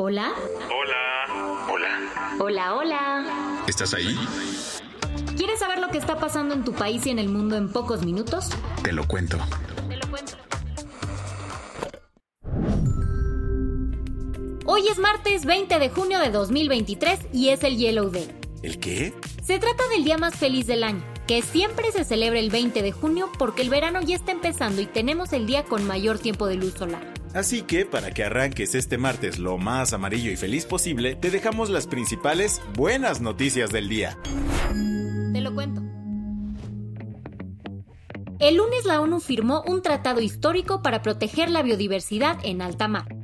Hola. Hola. Hola. Hola, hola. ¿Estás ahí? ¿Quieres saber lo que está pasando en tu país y en el mundo en pocos minutos? Te lo cuento. Te lo cuento. Hoy es martes 20 de junio de 2023 y es el Yellow Day. ¿El qué? Se trata del día más feliz del año, que siempre se celebra el 20 de junio porque el verano ya está empezando y tenemos el día con mayor tiempo de luz solar. Así que, para que arranques este martes lo más amarillo y feliz posible, te dejamos las principales buenas noticias del día. Te lo cuento. El lunes la ONU firmó un tratado histórico para proteger la biodiversidad en alta mar.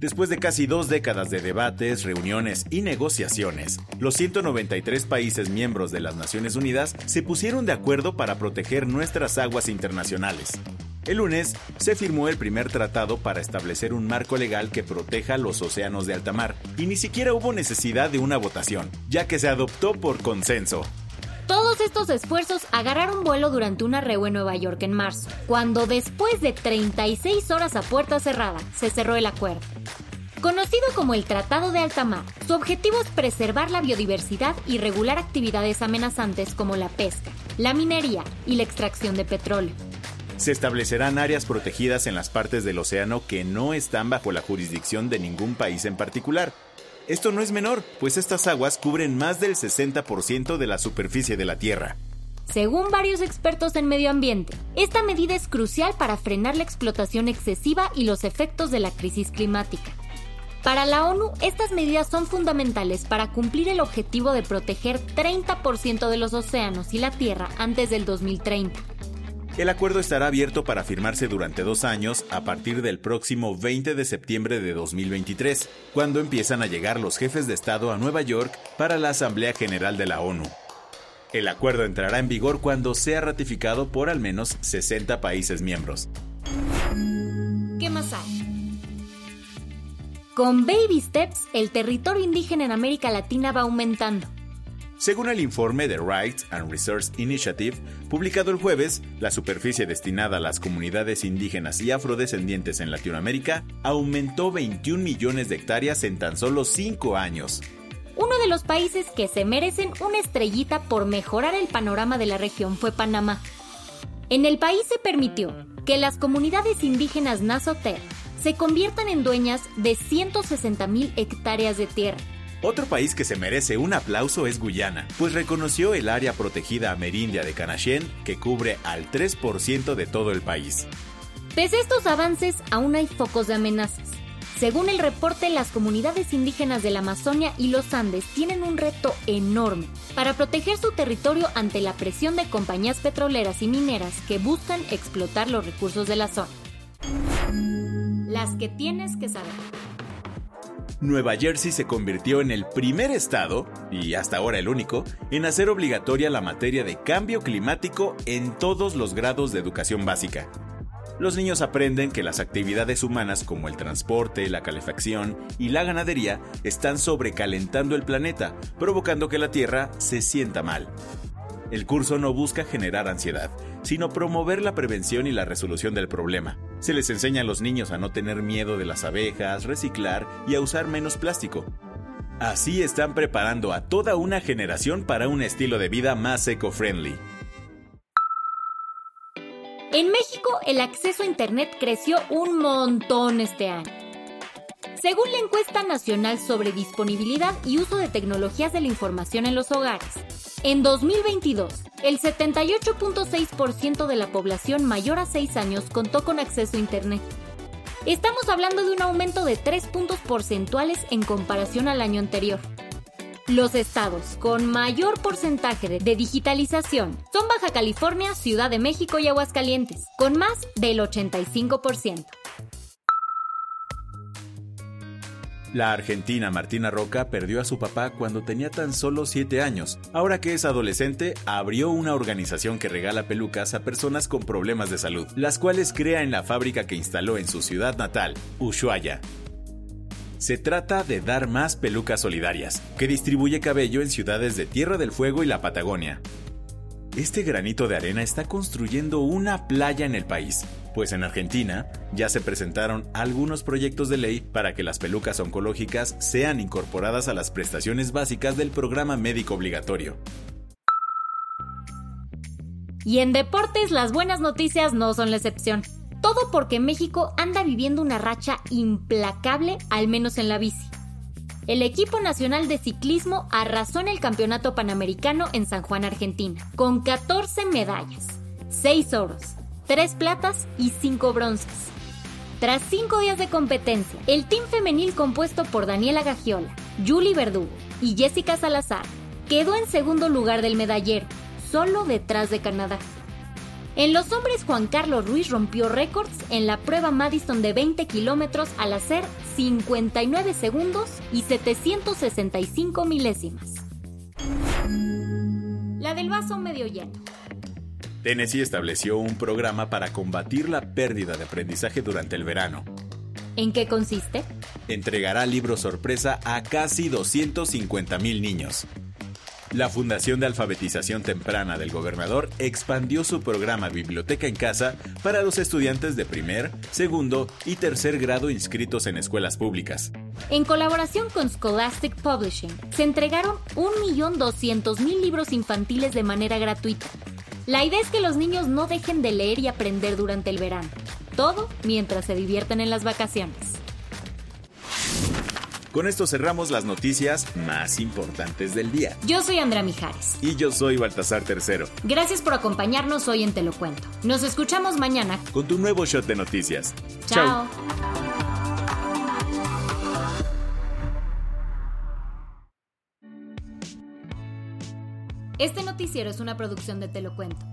Después de casi dos décadas de debates, reuniones y negociaciones, los 193 países miembros de las Naciones Unidas se pusieron de acuerdo para proteger nuestras aguas internacionales. El lunes se firmó el primer tratado para establecer un marco legal que proteja los océanos de alta mar, y ni siquiera hubo necesidad de una votación, ya que se adoptó por consenso. Todos estos esfuerzos agarraron vuelo durante una reunión en Nueva York en marzo, cuando después de 36 horas a puerta cerrada se cerró el acuerdo. Conocido como el Tratado de Alta Mar, su objetivo es preservar la biodiversidad y regular actividades amenazantes como la pesca, la minería y la extracción de petróleo se establecerán áreas protegidas en las partes del océano que no están bajo la jurisdicción de ningún país en particular. Esto no es menor, pues estas aguas cubren más del 60% de la superficie de la Tierra. Según varios expertos en medio ambiente, esta medida es crucial para frenar la explotación excesiva y los efectos de la crisis climática. Para la ONU, estas medidas son fundamentales para cumplir el objetivo de proteger 30% de los océanos y la Tierra antes del 2030. El acuerdo estará abierto para firmarse durante dos años a partir del próximo 20 de septiembre de 2023, cuando empiezan a llegar los jefes de Estado a Nueva York para la Asamblea General de la ONU. El acuerdo entrará en vigor cuando sea ratificado por al menos 60 países miembros. ¿Qué más hay? Con Baby Steps, el territorio indígena en América Latina va aumentando. Según el informe de Rights and Research Initiative, publicado el jueves, la superficie destinada a las comunidades indígenas y afrodescendientes en Latinoamérica aumentó 21 millones de hectáreas en tan solo 5 años. Uno de los países que se merecen una estrellita por mejorar el panorama de la región fue Panamá. En el país se permitió que las comunidades indígenas Nasoter se conviertan en dueñas de 160.000 hectáreas de tierra otro país que se merece un aplauso es Guyana, pues reconoció el área protegida amerindia de Canachén, que cubre al 3% de todo el país. Pese a estos avances, aún hay focos de amenazas. Según el reporte, las comunidades indígenas de la Amazonia y los Andes tienen un reto enorme para proteger su territorio ante la presión de compañías petroleras y mineras que buscan explotar los recursos de la zona. Las que tienes que saber. Nueva Jersey se convirtió en el primer estado, y hasta ahora el único, en hacer obligatoria la materia de cambio climático en todos los grados de educación básica. Los niños aprenden que las actividades humanas como el transporte, la calefacción y la ganadería están sobrecalentando el planeta, provocando que la Tierra se sienta mal. El curso no busca generar ansiedad, sino promover la prevención y la resolución del problema. Se les enseña a los niños a no tener miedo de las abejas, reciclar y a usar menos plástico. Así están preparando a toda una generación para un estilo de vida más eco-friendly. En México, el acceso a Internet creció un montón este año. Según la encuesta nacional sobre disponibilidad y uso de tecnologías de la información en los hogares, en 2022, el 78.6% de la población mayor a 6 años contó con acceso a Internet. Estamos hablando de un aumento de 3 puntos porcentuales en comparación al año anterior. Los estados con mayor porcentaje de digitalización son Baja California, Ciudad de México y Aguascalientes, con más del 85%. La argentina Martina Roca perdió a su papá cuando tenía tan solo 7 años. Ahora que es adolescente, abrió una organización que regala pelucas a personas con problemas de salud, las cuales crea en la fábrica que instaló en su ciudad natal, Ushuaia. Se trata de Dar Más Pelucas Solidarias, que distribuye cabello en ciudades de Tierra del Fuego y la Patagonia. Este granito de arena está construyendo una playa en el país, pues en Argentina ya se presentaron algunos proyectos de ley para que las pelucas oncológicas sean incorporadas a las prestaciones básicas del programa médico obligatorio. Y en deportes las buenas noticias no son la excepción. Todo porque México anda viviendo una racha implacable, al menos en la bici el equipo nacional de ciclismo arrasó en el Campeonato Panamericano en San Juan, Argentina, con 14 medallas, 6 oros, 3 platas y 5 bronces. Tras 5 días de competencia, el team femenil compuesto por Daniela Gagiola, Julie Verdugo y Jessica Salazar quedó en segundo lugar del medallero, solo detrás de Canadá. En los hombres, Juan Carlos Ruiz rompió récords en la prueba Madison de 20 kilómetros al hacer 59 segundos y 765 milésimas. La del vaso medio lleno. Tennessee estableció un programa para combatir la pérdida de aprendizaje durante el verano. ¿En qué consiste? Entregará libros sorpresa a casi 250 mil niños. La Fundación de Alfabetización Temprana del Gobernador expandió su programa Biblioteca en Casa para los estudiantes de primer, segundo y tercer grado inscritos en escuelas públicas. En colaboración con Scholastic Publishing, se entregaron 1.200.000 libros infantiles de manera gratuita. La idea es que los niños no dejen de leer y aprender durante el verano, todo mientras se divierten en las vacaciones. Con esto cerramos las noticias más importantes del día. Yo soy Andrea Mijares. Y yo soy Baltasar Tercero. Gracias por acompañarnos hoy en Te lo cuento. Nos escuchamos mañana con tu nuevo shot de noticias. Chao. Este noticiero es una producción de Te lo cuento.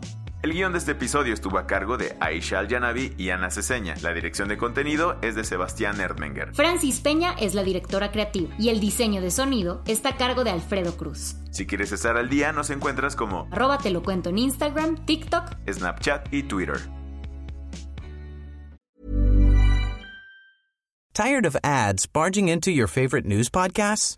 El guion de este episodio estuvo a cargo de Aisha Al-Yanabi y Ana Ceseña. La dirección de contenido es de Sebastián Erdmenger. Francis Peña es la directora creativa y el diseño de sonido está a cargo de Alfredo Cruz. Si quieres estar al día, nos encuentras como arroba te lo cuento en Instagram, TikTok, Snapchat y Twitter. Tired of ads barging into your favorite news podcasts?